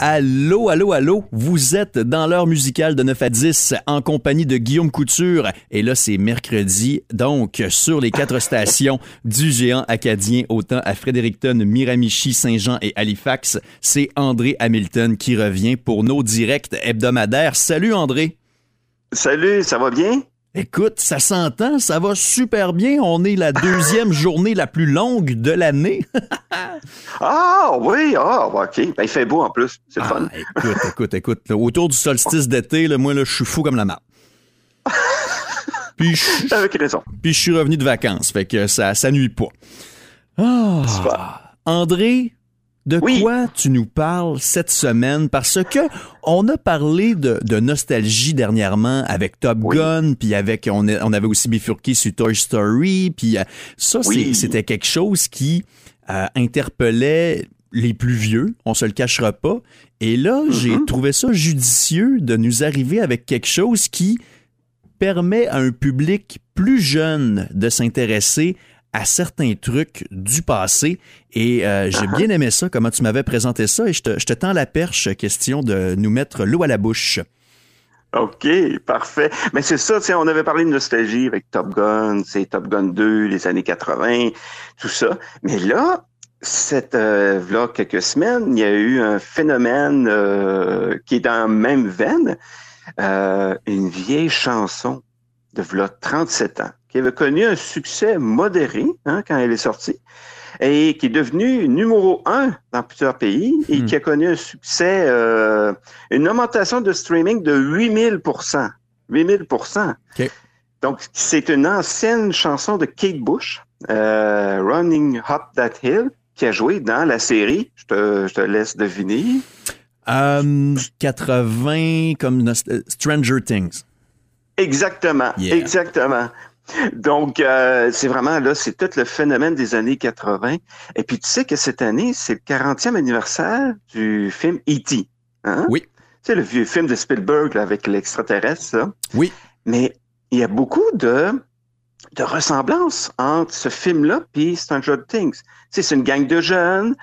Allô, allô, allô, vous êtes dans l'heure musicale de 9 à 10 en compagnie de Guillaume Couture. Et là, c'est mercredi, donc sur les quatre stations du géant acadien, autant à Fredericton, Miramichi, Saint-Jean et Halifax, c'est André Hamilton qui revient pour nos directs hebdomadaires. Salut André. Salut, ça va bien? Écoute, ça s'entend, ça va super bien. On est la deuxième journée la plus longue de l'année. ah oui, ah ok. Ben, il fait beau en plus, c'est ah, fun. Écoute, écoute, écoute. autour du solstice d'été, moi, là, je suis fou comme la marde. Puis je, Avec raison. Puis je suis revenu de vacances, fait que ça, ça nuit pas. Ah, André, de quoi tu nous parles cette semaine? Parce que on a parlé de, nostalgie dernièrement avec Top Gun, puis avec on, on, avait aussi bifurqué sur Toy Story, puis euh, ça, c'était quelque chose qui euh, interpellait les plus vieux, on se le cachera pas. Et là, j'ai mm-hmm. trouvé ça judicieux de nous arriver avec quelque chose qui permet à un public plus jeune de s'intéresser à certains trucs du passé. Et euh, j'ai bien aimé ça, comment tu m'avais présenté ça. Et je te, je te tends la perche, question de nous mettre l'eau à la bouche. OK, parfait. Mais c'est ça, on avait parlé de nostalgie avec Top Gun, c'est Top Gun 2, les années 80, tout ça. Mais là, cette euh, là, quelques semaines, il y a eu un phénomène euh, qui est dans la même veine, euh, une vieille chanson de là, 37 ans qui avait connu un succès modéré hein, quand elle est sortie et qui est devenue numéro un dans plusieurs pays et hmm. qui a connu un succès, euh, une augmentation de streaming de 8000 8000 Donc, c'est une ancienne chanson de Kate Bush, euh, Running Up That Hill, qui a joué dans la série. Je te, je te laisse deviner. 80 euh, comme Stranger Things. Exactement, exactement. Donc, euh, c'est vraiment là, c'est tout le phénomène des années 80. Et puis, tu sais que cette année, c'est le 40e anniversaire du film E.T. Hein? Oui. Tu sais, le vieux film de Spielberg avec l'extraterrestre, Oui. Mais il y a beaucoup de, de ressemblances entre ce film-là et Stranger Things. Tu sais, c'est une gang de jeunes,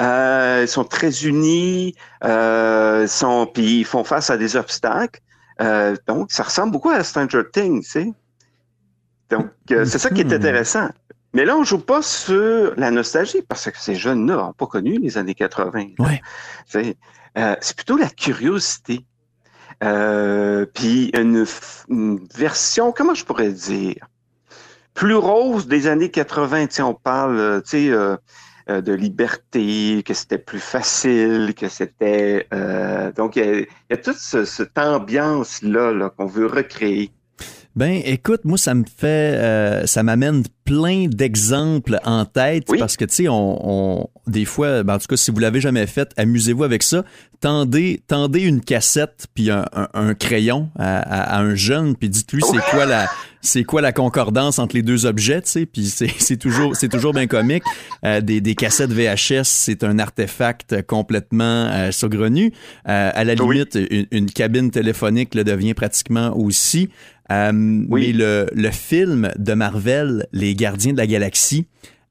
euh, ils sont très unis, euh, sont, puis ils font face à des obstacles. Euh, donc, ça ressemble beaucoup à Stranger Things, tu sais. Donc, euh, c'est ça qui est hmm. intéressant. Mais là, on joue pas sur la nostalgie parce que ces jeunes-là n'ont pas connu les années 80. Euh, c'est plutôt la curiosité. Euh, puis une, version, comment je pourrais dire, plus rose des années 80. on parle, tu sais, de liberté, que c'était plus facile, que c'était... donc, il y, a toute cette ambiance-là -là, qu'on veut recréer. Ben, écoute, moi, ça me fait, euh, ça m'amène plein d'exemples en tête parce que, tu sais, on, des fois, ben, en tout cas, si vous l'avez jamais fait, amusez-vous avec ça. Tendez, tendez une cassette puis un, crayon à, un jeune puis dites-lui c'est quoi la, c'est quoi la concordance entre les deux objets, tu sais, puis c'est toujours, c'est toujours bien comique. Euh, des, des cassettes VHS, c'est un artefact complètement euh, saugrenu. Euh, à la limite, une, cabine téléphonique le devient pratiquement aussi. Euh, mais le, le, film de Marvel, Les Gardiens de la Galaxie,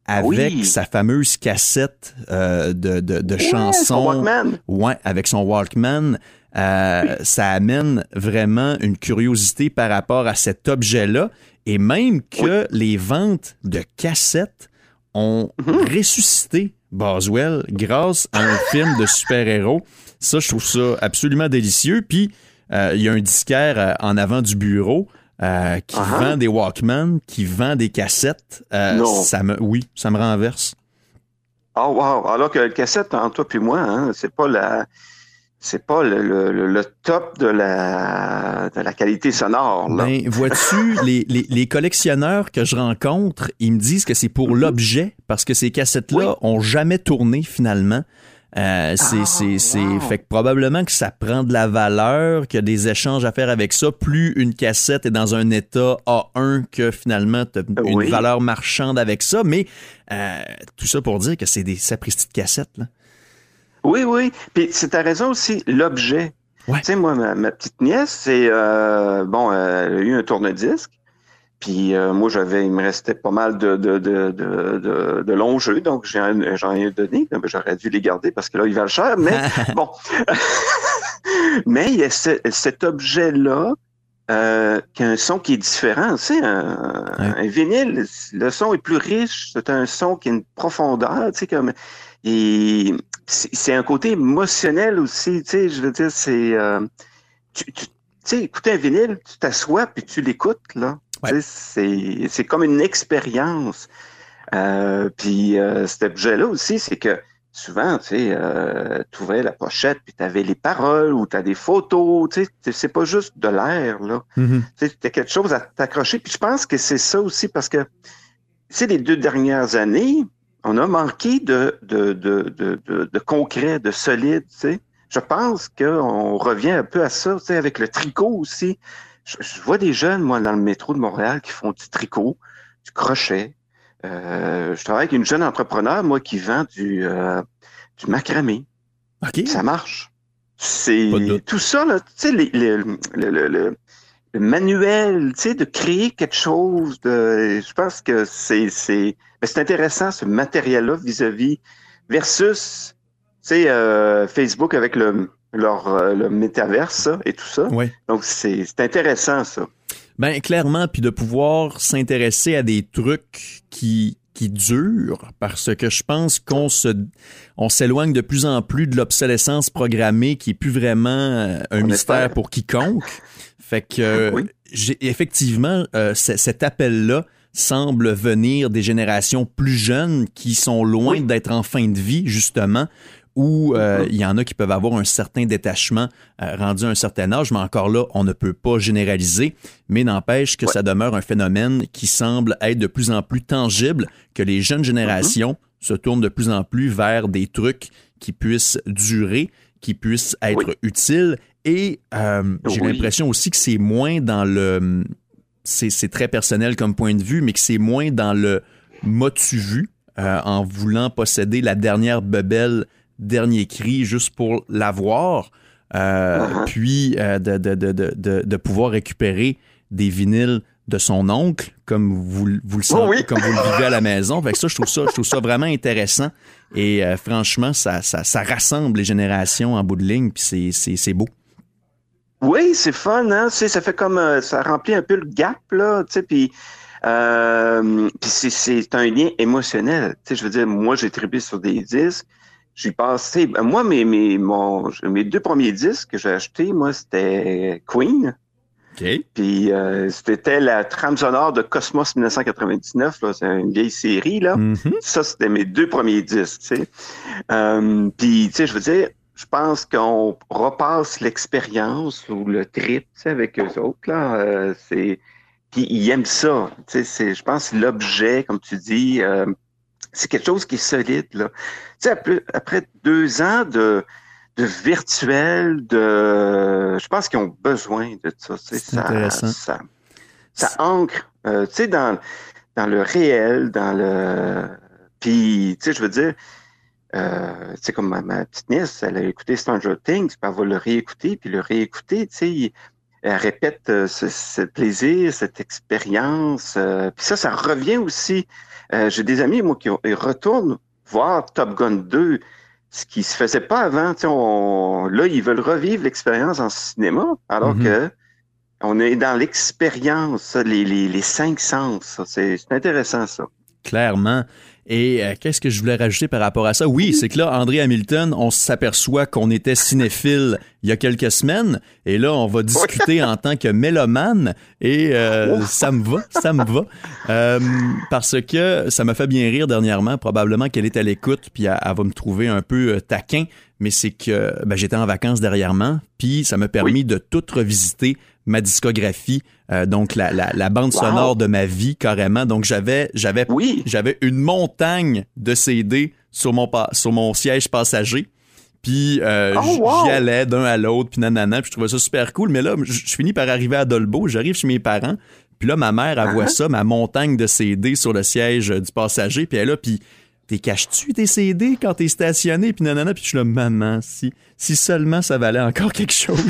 avec sa fameuse cassette euh, de, de, de chansons. Ouais, avec son Walkman. Euh, ça amène vraiment une curiosité par rapport à cet objet-là. Et même que les ventes de cassettes ont mm-hmm. ressuscité Boswell grâce à un film de super-héros. Ça, je trouve ça absolument délicieux. Puis, il y a un disquaire euh, en avant du bureau euh, qui uh-huh. vend des Walkman, qui vend des cassettes. non. Ça me, oui, ça me renverse. Oh wow! Alors que la cassette, entre toi et moi, hein, c'est pas la c'est pas le, top de la, de la qualité sonore. Là. Ben, vois-tu, les, les, collectionneurs que je rencontre, ils me disent que c'est pour mm-hmm. l'objet, parce que ces cassettes-là ont jamais tourné finalement. Euh, c'est, ah, c'est, c'est, fait que probablement que ça prend de la valeur, qu'il y a des échanges à faire avec ça. Plus une cassette est dans un état A1 que finalement tu une valeur marchande avec ça. Mais euh, tout ça pour dire que c'est des sapristi de cassettes. Là. Oui, oui. Puis c'est ta raison aussi, l'objet. Tu sais, moi, ma, petite nièce, c'est euh, bon, elle a eu un tourne-disque. Puis euh, moi, j'avais, il me restait pas mal de, de, de, de, de longs jeux, donc j'en ai donné. J'aurais dû les garder parce que là, ils valent cher. Mais bon. mais il y a cet objet-là euh, qui a un son qui est différent. Tu sais, un, vinyle, le son est plus riche. C'est un son qui a une profondeur. Tu sais, comme et c'est un côté émotionnel aussi. Tu sais, je veux dire, c'est euh, tu, tu sais, écouter un vinyle, tu t'assois puis tu l'écoutes là. C'est comme une expérience. Euh, puis euh, cet objet-là aussi, c'est que souvent, tu sais, euh, tu ouvrais la pochette, puis tu avais les paroles ou tu as des photos, tu sais, c'est pas juste de l'air, là. Mm-hmm. Tu sais, quelque chose à t'accrocher. Puis je pense que c'est ça aussi parce que, tu sais, les deux dernières années, on a manqué de, de, de, de, de concret, de solide, tu sais. Je pense qu'on revient un peu à ça, tu sais, avec le tricot aussi je, vois des jeunes, moi, dans le métro de Montréal qui font du tricot, du crochet. Euh, je travaille avec une jeune entrepreneur, moi, qui vend du, euh, du macramé. OK. Ça marche. C'est tout ça, là, tu sais, le, le, le, le, manuel, tu sais, de créer quelque chose de. Je pense que c'est c'est ben, c'est intéressant ce matériel-là vis-à-vis versus, tu sais, euh, Facebook avec le leur euh, le métaverse et tout ça. Donc c'est intéressant ça. Ben clairement, puis de pouvoir s'intéresser à des trucs qui qui durent parce que je pense qu'on se on s'éloigne de plus en plus de l'obsolescence programmée qui est plus vraiment euh, un mystère pour quiconque. Fait que j'ai effectivement euh, cet appel là semble venir des générations plus jeunes qui sont loin d'être en fin de vie justement où euh, il y en a qui peuvent avoir un certain détachement euh, rendu à un certain âge, mais encore là, on ne peut pas généraliser, mais n'empêche que ça demeure un phénomène qui semble être de plus en plus tangible, que les jeunes générations mm-hmm. se tournent de plus en plus vers des trucs qui puissent durer, qui puissent être utiles, et euh, j'ai l'impression aussi que c'est moins dans le... C'est très personnel comme point de vue, mais que c'est moins dans le m'as-tu vu en voulant posséder la dernière bebelle dernier cri juste pour l'avoir, euh, uh-huh. puis euh, de, de, de, de, pouvoir récupérer des vinyles de son oncle, comme vous, vous le sentez, comme vous le vivez à la maison. Fait ça, je trouve ça, je trouve ça vraiment intéressant. Et euh, franchement, ça, ça, ça, rassemble les générations en bout de ligne, puis c'est beau. Oui, c'est fun, hein? Tu sais, ça fait comme ça remplit un peu le gap, là, tu sais, puis euh, c'est un lien émotionnel. Tu sais, je veux dire, moi, j'ai trippé sur des disques. J'ai passé. Ben, moi, mes, mes, mon, mes deux premiers disques que j'ai achetés, moi, c'était Queen. Okay. Puis euh, c'était la trame sonore de Cosmos 1999, c'est une vieille série là. Mm-hmm. Ça c'était mes deux premiers disques, tu sais. Euh, puis tu sais, je veux dire, je pense qu'on repasse l'expérience ou le trip, tu sais, avec eux autres là. Euh, c'est puis ils aiment ça, tu sais. Je pense l'objet, comme tu dis. C'est quelque chose qui est solide. Là. Tu sais, après, deux ans de, de virtuel, de, je pense qu'ils ont besoin de ça. C'est ça, ça, ça, ancre, euh, tu sais, dans, dans le réel, dans le, puis, tu sais, je veux dire, euh, tu sais, comme ma, petite nièce, elle a écouté Stranger Things, puis elle va le réécouter, puis le réécouter, tu sais, elle répète euh, ce, plaisir, cette expérience. Euh, puis ça, ça revient aussi euh, j'ai des amis, moi, qui retournent voir Top Gun 2, ce qui se faisait pas avant. On, là, ils veulent revivre l'expérience en cinéma, alors mm-hmm. que on est dans l'expérience, les, les, les, cinq sens. C'est intéressant, ça. Clairement. Et euh, qu'est-ce que je voulais rajouter par rapport à ça? Oui, c'est que là, André Hamilton, on s'aperçoit qu'on était cinéphile il y a quelques semaines. Et là, on va discuter en tant que mélomane. Et euh, ça me va, ça me va. Euh, parce que ça m'a fait bien rire dernièrement. Probablement qu'elle est à l'écoute, puis elle, va me trouver un peu taquin. Mais c'est que ben, j'étais en vacances dernièrement, puis ça m'a permis de tout revisiter ma discographie, euh, donc la, la, bande sonore de ma vie carrément. Donc j'avais j'avais j'avais une montagne de CD sur mon sur mon siège passager. Puis euh, oh, j'y allais d'un à l'autre, puis nanana, puis je trouvais ça super cool. Mais là, je finis par arriver à Dolbeau, j'arrive chez mes parents, puis là, ma mère, elle voit uh-huh. ça, ma montagne de CD sur le siège du passager, puis elle là, puis t'es caches-tu tes CD quand t'es stationné? Puis nanana, puis je suis là, maman, si, si seulement ça valait encore quelque chose.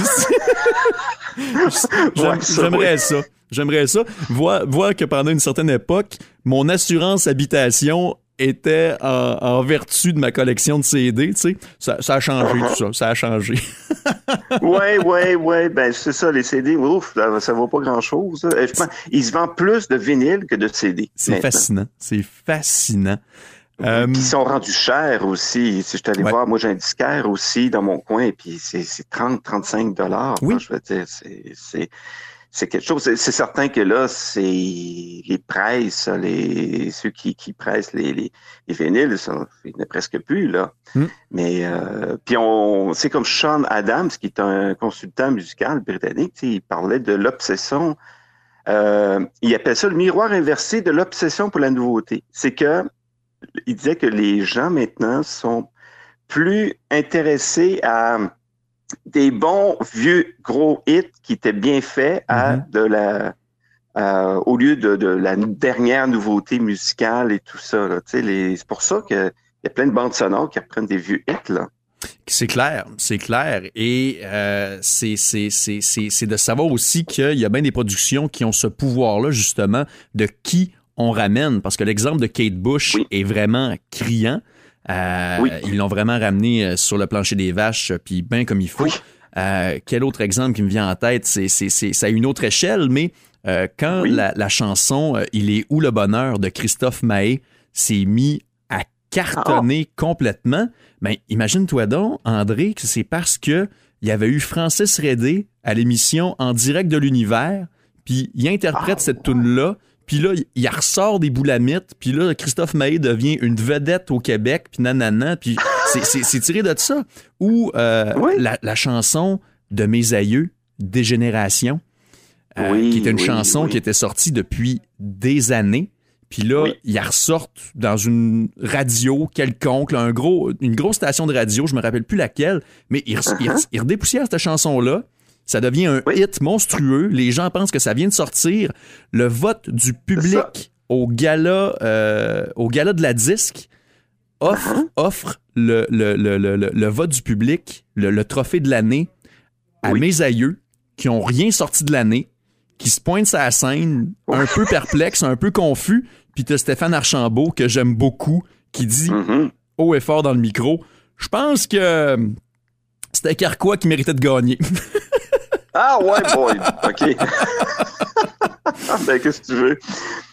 J'aimerais ça. J'aimerais ça. Voir, voir que pendant une certaine époque, mon assurance habitation était en, vertu de ma collection de CD, tu sais. Ça, a changé tout ça, ça a changé. ouais, ouais, ouais, ben c'est ça, les CD, ouf, ça, vaut pas grand-chose. Ils se vendent plus de vinyle que de CD. C'est fascinant, c'est fascinant. Euh, ils sont rendus chers aussi. Si je suis allé voir, moi j'ai un disquaire aussi dans mon coin, et puis c'est 30, 35 dollars. Oui. Je veux dire, c'est c'est quelque chose. C'est certain que là, c'est les presses, les ceux qui, qui pressent les, les, les vinyles, il n'y a presque plus là. Hmm. Mais euh, puis on, c'est comme Sean Adams, qui est un consultant musical britannique, il parlait de l'obsession. Euh, il appelle ça le miroir inversé de l'obsession pour la nouveauté. C'est que il disait que les gens maintenant sont plus intéressés à des bons vieux gros hits qui étaient bien faits à mm-hmm. de la euh, au lieu de, la dernière nouveauté musicale et tout ça. C'est pour ça qu'il y a plein de bandes sonores qui reprennent des vieux hits. Là. C'est clair, c'est clair. Et euh, c'est de savoir aussi qu'il y a bien des productions qui ont ce pouvoir-là, justement, de qui on ramène. Parce que l'exemple de Kate Bush est vraiment criant. Euh, ils l'ont vraiment ramené euh, sur le plancher des vaches, puis bien comme il faut. Euh, quel autre exemple qui me vient en tête? C'est, c'est, à une autre échelle, mais quand la, chanson Il est où le bonheur de Christophe Mahé s'est mis à cartonner ah. complètement, ben, imagine-toi donc, André, que c'est parce que il y avait eu Francis Redé à l'émission En direct de l'univers, puis il interprète ah, cette tune-là puis là, il ressort des boulamites. Puis là, Christophe Maé devient une vedette au Québec. Puis nanana. Puis c'est tiré de ça. Ou euh, la, chanson de Mes aïeux, Dégénération, euh, qui était une chanson qui était sortie depuis des années. Puis là, il ressort dans une radio quelconque, un gros, une grosse station de radio, je me rappelle plus laquelle, mais il, il redépoussière cette chanson-là. Ça devient un hit monstrueux. Les gens pensent que ça vient de sortir. Le vote du public au gala, euh, au gala de la disque offre, uh-huh. offre le, le, vote du public, le, trophée de l'année à mes aïeux qui ont rien sorti de l'année, qui se pointent sur la scène, un peu perplexe, un peu confus. Puis tu Stéphane Archambault, que j'aime beaucoup, qui dit mm-hmm. haut et fort dans le micro Je pense que c'était Carquois qui méritait de gagner. Ah ouais, boy. OK. ben, qu'est-ce que tu veux?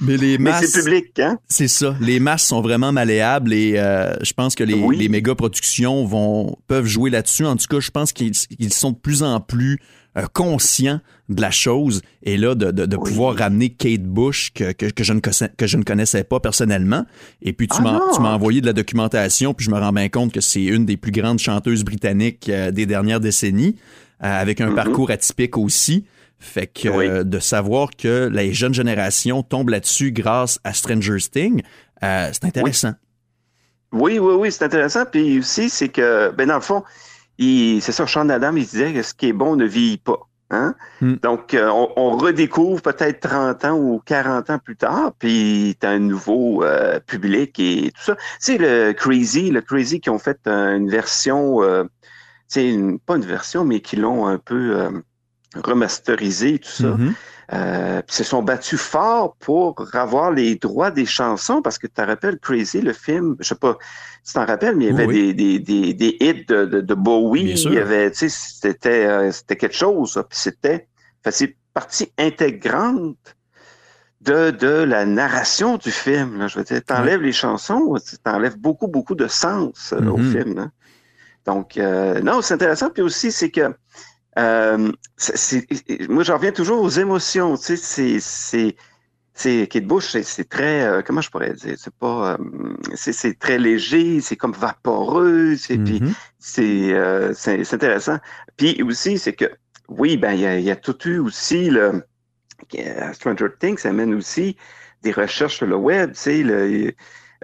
Mais les masses. c'est public, hein? C'est ça. Les masses sont vraiment malléables et euh, je pense que les, les méga productions vont, peuvent jouer là-dessus. En tout cas, je pense qu'ils sont de plus en plus euh, conscients de la chose et là, de, de, pouvoir ramener Kate Bush que, que, que, je ne connaissais, que je ne connaissais pas personnellement. Et puis, tu ah m'as envoyé de la documentation, puis je me rends bien compte que c'est une des plus grandes chanteuses britanniques euh, des dernières décennies. Euh, avec un mm-hmm. parcours atypique aussi. Fait que euh, de savoir que les jeunes générations tombent là-dessus grâce à Stranger Things, euh, c'est intéressant. Oui, oui, oui, c'est intéressant. Puis aussi, c'est que, ben dans le fond, c'est ça, Sean Adam, il disait que ce qui est bon ne vieillit pas. Hein? Mm. Donc, on, redécouvre peut-être 30 ans ou 40 ans plus tard, puis tu as un nouveau public et tout ça. C'est le Crazy, le Crazy qui ont fait une version c'est pas une version, mais qui l'ont un peu euh, remasterisé, tout ça. Mm-hmm. Euh, puis se sont battus fort pour avoir les droits des chansons, parce que tu te rappelles Crazy, le film, je sais pas si tu t'en rappelles, mais il y avait des, des, des, des, hits de, de, de Bowie, il y avait, tu sais, c'était, euh, c'était quelque chose, puis c'était, c'est partie intégrante de, de la narration du film. Là. Je veux dire, t'enlèves les chansons, t'enlèves beaucoup, beaucoup de sens au mm-hmm. film. Hein. Donc, euh, non, c'est intéressant. Puis aussi, c'est que euh, moi, j'en reviens toujours aux émotions. Tu sais, c'est c'est Bush, c'est très euh, comment je pourrais dire, c'est pas c'est très léger, c'est comme vaporeux, c'est puis mm-hmm. c'est intéressant. Puis aussi, c'est que oui, ben il y a, y a, tout eu aussi le Stranger Things amène aussi des recherches sur le web, tu sais, le,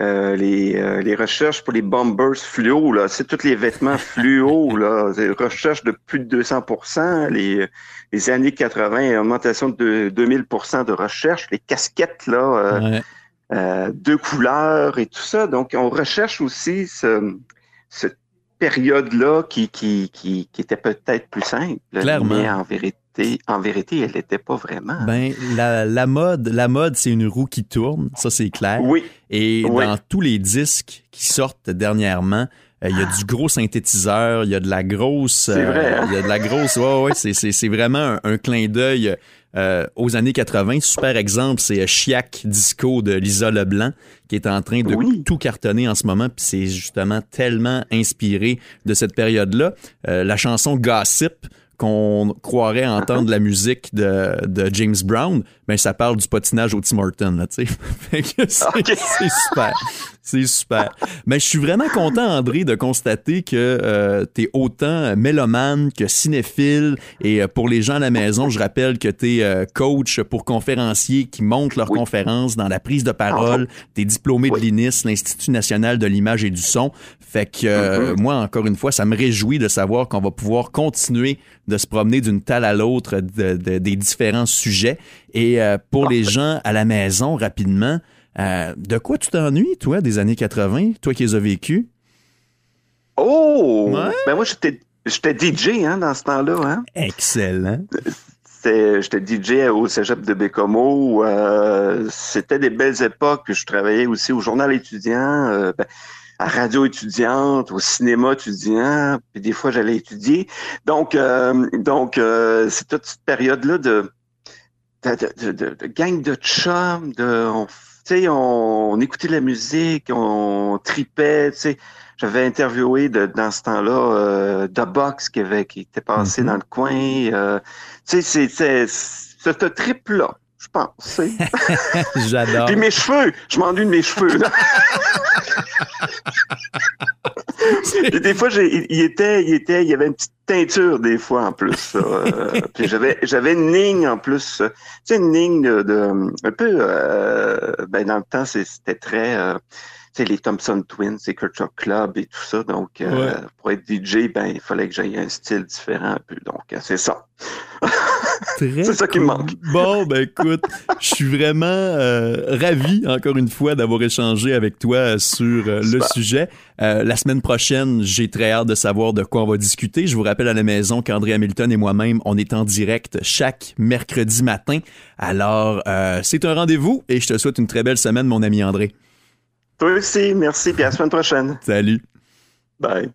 euh, les, euh, les, recherches pour les bombers fluo, là, c'est tous les vêtements fluo, là, des recherches de plus de 200 les, les années 80, augmentation de 2000% de recherche, les casquettes, là, euh, deux couleurs et tout ça. Donc, on recherche aussi ce, cette période-là qui, qui, qui, qui était peut-être plus simple. Clairement. Mais en vérité, en vérité, elle n'était pas vraiment. Ben, la, la mode, la mode, c'est une roue qui tourne, ça c'est clair. Oui. Et dans tous les disques qui sortent dernièrement, euh, il y a du gros synthétiseur, il y a de la grosse. C'est vrai. Hein? Il y a de la grosse. Ouais, ouais, c'est vraiment un, clin d'œil. Euh, aux années 80. Super exemple, c'est Chiac Disco de Lisa Leblanc qui est en train de tout cartonner en ce moment. Puis c'est justement tellement inspiré de cette période-là. Euh, la chanson Gossip qu'on croirait entendre la musique de, de, James Brown, ben ça parle du patinage au Tim Horton, là, tu sais. c'est super. C'est super. Mais je suis vraiment content, André, de constater que euh, tu es autant mélomane que cinéphile. Et euh, pour les gens à la maison, je rappelle que tu es euh, coach pour conférenciers qui montent leurs conférences dans la prise de parole. Tu es diplômé de l'INIS, l'Institut national de l'image et du son. Fait que mm-hmm. moi, encore une fois, ça me réjouit de savoir qu'on va pouvoir continuer de se promener d'une table à l'autre des différents sujets. Et pour les gens à la maison, rapidement, euh, de quoi tu t'ennuies, toi, des années 80, toi qui les as vécues? Oh! Ben moi, j'étais, DJ hein, dans ce temps-là. Hein? Excellent. J'étais DJ au cégep de Bécomo. Euh, c'était des belles époques. Je travaillais aussi au journal étudiant, euh, ben, à radio étudiante, au cinéma étudiant. Puis des fois, j'allais étudier. Donc, donc c'est toute cette période-là de de, de, gang de chums, de sais, on, écoutait de la musique, on tripait, tu sais. J'avais interviewé de, dans ce temps-là euh, The Box qui, avait, qui était passé mm-hmm. dans le coin. Euh, tu sais, c'est ce trip-là, je pense. J'adore. Puis mes cheveux, je m'ennuie de mes cheveux. Et des fois, il était, il était, il y avait une petite teinture des fois en plus. Euh, puis j'avais, j'avais une ligne en plus, tu sais, une ligne de, un peu, euh, ben dans le temps, c'était très, euh, sais, les Thompson Twins, les Culture Club et tout ça. Donc, pour être DJ, ben il fallait que j'aille un style différent un peu. Donc, c'est ça. C'est ça qui me manque. Bon, ben écoute, je suis vraiment euh, ravi, encore une fois, d'avoir échangé avec toi sur euh, le sujet. Euh, la semaine prochaine, j'ai très hâte de savoir de quoi on va discuter. Je vous rappelle à la maison qu'André Hamilton et moi-même, on est en direct chaque mercredi matin. Alors, c'est un rendez-vous et je te souhaite une très belle semaine, mon ami André. Toi aussi, merci, puis à la semaine prochaine. Salut. Bye.